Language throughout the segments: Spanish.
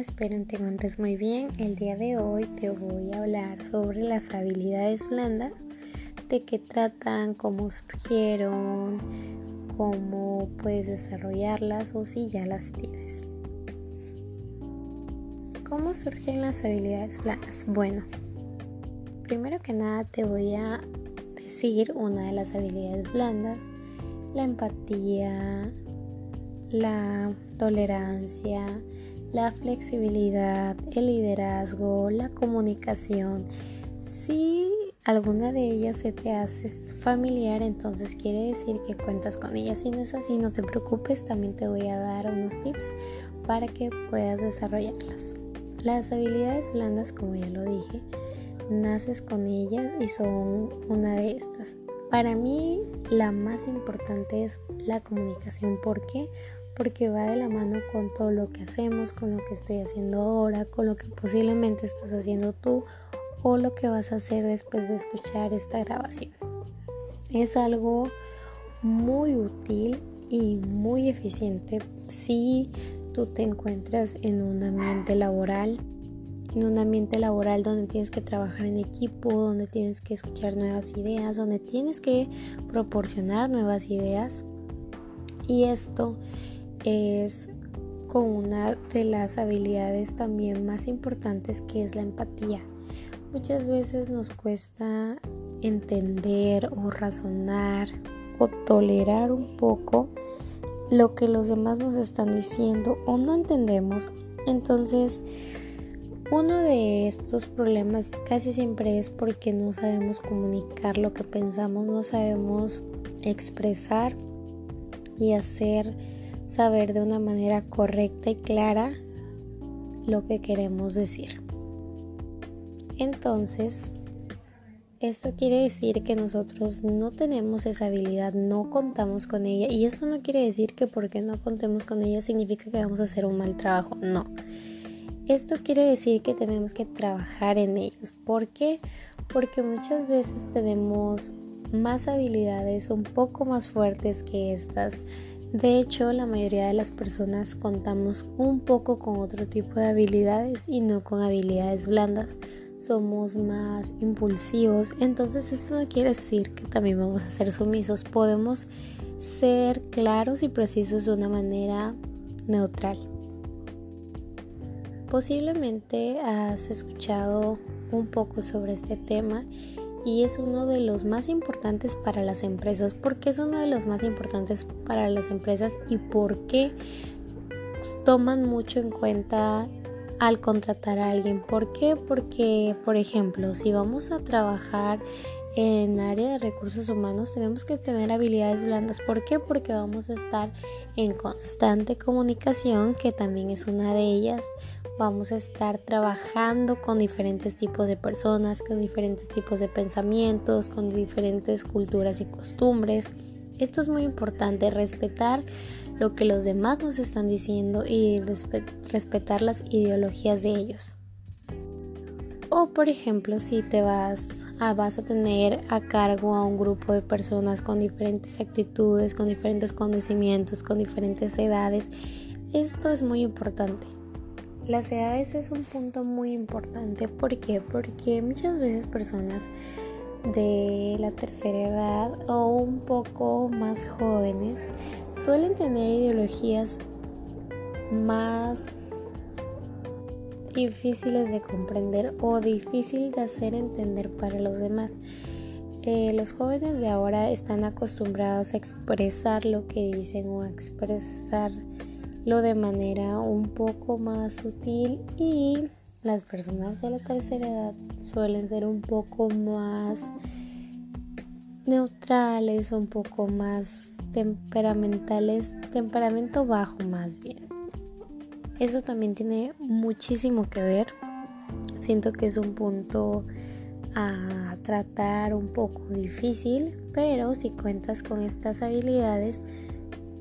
espero te encuentres muy bien. El día de hoy te voy a hablar sobre las habilidades blandas, de qué tratan, cómo surgieron, cómo puedes desarrollarlas o si ya las tienes. ¿Cómo surgen las habilidades blandas? Bueno, primero que nada te voy a decir una de las habilidades blandas, la empatía, la tolerancia, la flexibilidad, el liderazgo, la comunicación. Si alguna de ellas se te hace familiar, entonces quiere decir que cuentas con ellas. Si no es así, no te preocupes, también te voy a dar unos tips para que puedas desarrollarlas. Las habilidades blandas, como ya lo dije, naces con ellas y son una de estas. Para mí la más importante es la comunicación. ¿Por qué? Porque va de la mano con todo lo que hacemos, con lo que estoy haciendo ahora, con lo que posiblemente estás haciendo tú o lo que vas a hacer después de escuchar esta grabación. Es algo muy útil y muy eficiente si tú te encuentras en un ambiente laboral, en un ambiente laboral donde tienes que trabajar en equipo, donde tienes que escuchar nuevas ideas, donde tienes que proporcionar nuevas ideas. Y esto es con una de las habilidades también más importantes que es la empatía. Muchas veces nos cuesta entender o razonar o tolerar un poco lo que los demás nos están diciendo o no entendemos. Entonces, uno de estos problemas casi siempre es porque no sabemos comunicar lo que pensamos, no sabemos expresar y hacer saber de una manera correcta y clara lo que queremos decir. Entonces, esto quiere decir que nosotros no tenemos esa habilidad, no contamos con ella. Y esto no quiere decir que porque no contemos con ella significa que vamos a hacer un mal trabajo. No. Esto quiere decir que tenemos que trabajar en ellos. ¿Por qué? Porque muchas veces tenemos más habilidades un poco más fuertes que estas de hecho, la mayoría de las personas contamos un poco con otro tipo de habilidades y no con habilidades blandas. Somos más impulsivos, entonces esto no quiere decir que también vamos a ser sumisos. Podemos ser claros y precisos de una manera neutral. Posiblemente has escuchado un poco sobre este tema y es uno de los más importantes para las empresas. ¿Por qué es uno de los más importantes para las empresas y por qué toman mucho en cuenta al contratar a alguien? ¿Por qué? Porque, por ejemplo, si vamos a trabajar en área de recursos humanos tenemos que tener habilidades blandas. ¿Por qué? Porque vamos a estar en constante comunicación, que también es una de ellas vamos a estar trabajando con diferentes tipos de personas, con diferentes tipos de pensamientos, con diferentes culturas y costumbres. Esto es muy importante, respetar lo que los demás nos están diciendo y respetar las ideologías de ellos. O por ejemplo, si te vas a, vas a tener a cargo a un grupo de personas con diferentes actitudes, con diferentes conocimientos, con diferentes edades, esto es muy importante. Las edades es un punto muy importante. ¿Por qué? Porque muchas veces personas de la tercera edad o un poco más jóvenes suelen tener ideologías más difíciles de comprender o difícil de hacer entender para los demás. Eh, los jóvenes de ahora están acostumbrados a expresar lo que dicen o a expresar lo de manera un poco más sutil y las personas de la tercera edad suelen ser un poco más neutrales, un poco más temperamentales, temperamento bajo más bien. Eso también tiene muchísimo que ver. Siento que es un punto a tratar un poco difícil, pero si cuentas con estas habilidades,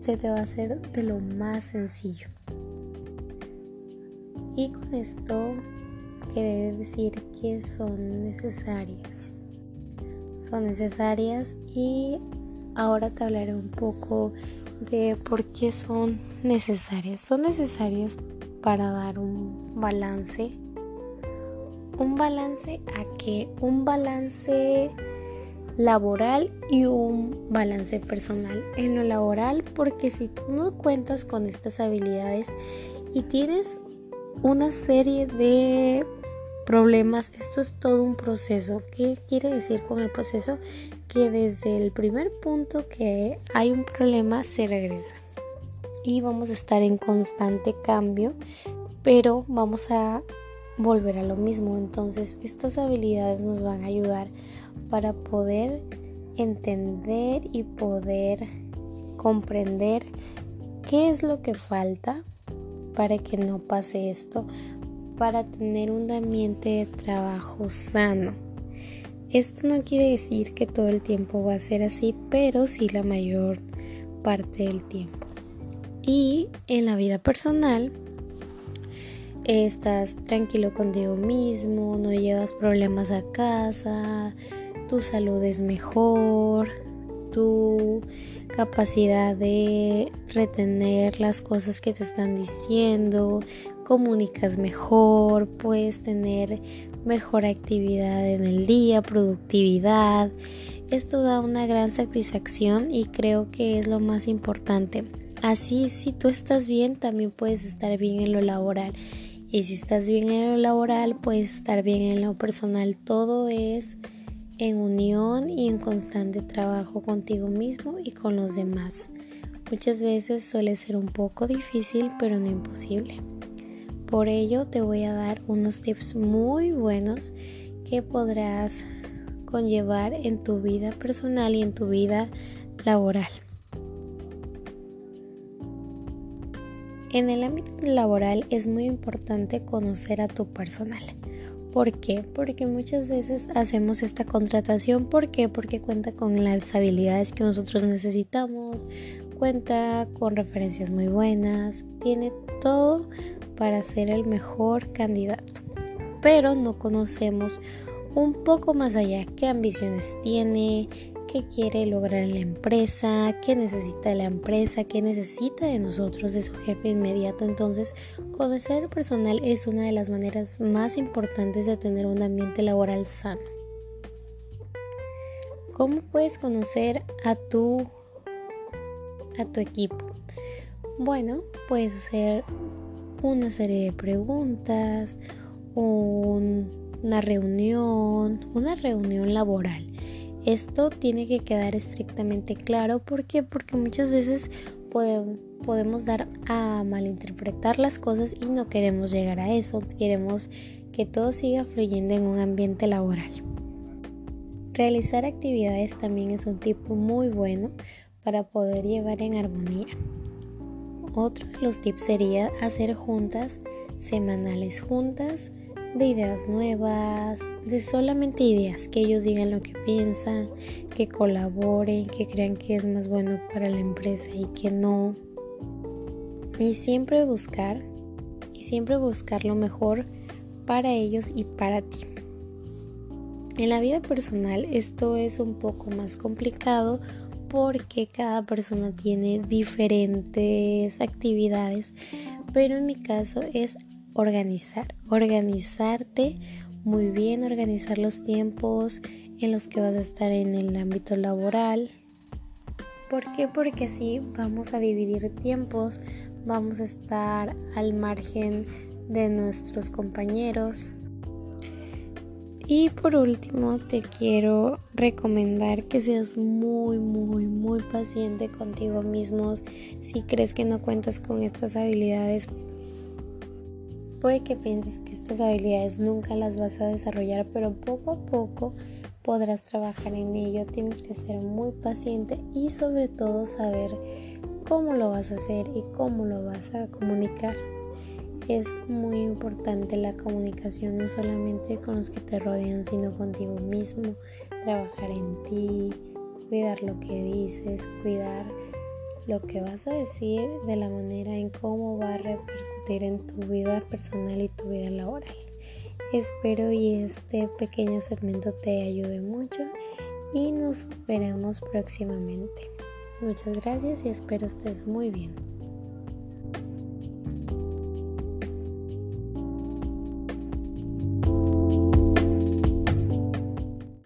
se te va a hacer de lo más sencillo. Y con esto quiere decir que son necesarias. Son necesarias y ahora te hablaré un poco de por qué son necesarias. Son necesarias para dar un balance. Un balance a qué? Un balance laboral y un balance personal. En lo laboral, porque si tú no cuentas con estas habilidades y tienes una serie de problemas, esto es todo un proceso. ¿Qué quiere decir con el proceso? Que desde el primer punto que hay un problema se regresa. Y vamos a estar en constante cambio, pero vamos a volver a lo mismo. Entonces, estas habilidades nos van a ayudar para poder entender y poder comprender qué es lo que falta para que no pase esto, para tener un ambiente de trabajo sano. Esto no quiere decir que todo el tiempo va a ser así, pero sí la mayor parte del tiempo. Y en la vida personal, estás tranquilo contigo mismo, no llevas problemas a casa, tu salud es mejor, tu capacidad de retener las cosas que te están diciendo, comunicas mejor, puedes tener mejor actividad en el día, productividad. Esto da una gran satisfacción y creo que es lo más importante. Así, si tú estás bien, también puedes estar bien en lo laboral. Y si estás bien en lo laboral, puedes estar bien en lo personal. Todo es en unión y en constante trabajo contigo mismo y con los demás. Muchas veces suele ser un poco difícil, pero no imposible. Por ello te voy a dar unos tips muy buenos que podrás conllevar en tu vida personal y en tu vida laboral. En el ámbito laboral es muy importante conocer a tu personal. ¿Por qué? Porque muchas veces hacemos esta contratación. ¿Por qué? Porque cuenta con las habilidades que nosotros necesitamos, cuenta con referencias muy buenas, tiene todo para ser el mejor candidato. Pero no conocemos un poco más allá qué ambiciones tiene, qué quiere lograr la empresa, qué necesita la empresa, qué necesita de nosotros, de su jefe inmediato. Entonces, conocer personal es una de las maneras más importantes de tener un ambiente laboral sano. ¿Cómo puedes conocer a tu a tu equipo? Bueno, puedes hacer una serie de preguntas, una reunión, una reunión laboral esto tiene que quedar estrictamente claro. ¿Por qué? Porque muchas veces podemos dar a malinterpretar las cosas y no queremos llegar a eso. Queremos que todo siga fluyendo en un ambiente laboral. Realizar actividades también es un tipo muy bueno para poder llevar en armonía. Otro de los tips sería hacer juntas semanales juntas de ideas nuevas, de solamente ideas, que ellos digan lo que piensan, que colaboren, que crean que es más bueno para la empresa y que no. Y siempre buscar, y siempre buscar lo mejor para ellos y para ti. En la vida personal esto es un poco más complicado porque cada persona tiene diferentes actividades, pero en mi caso es organizar, organizarte muy bien, organizar los tiempos en los que vas a estar en el ámbito laboral. ¿Por qué? Porque así vamos a dividir tiempos, vamos a estar al margen de nuestros compañeros. Y por último, te quiero recomendar que seas muy, muy, muy paciente contigo mismo. Si crees que no cuentas con estas habilidades, Puede que pienses que estas habilidades nunca las vas a desarrollar, pero poco a poco podrás trabajar en ello. Tienes que ser muy paciente y sobre todo saber cómo lo vas a hacer y cómo lo vas a comunicar. Es muy importante la comunicación no solamente con los que te rodean, sino contigo mismo. Trabajar en ti, cuidar lo que dices, cuidar lo que vas a decir de la manera en cómo va a en tu vida personal y tu vida laboral. Espero y este pequeño segmento te ayude mucho y nos veremos próximamente. Muchas gracias y espero estés muy bien.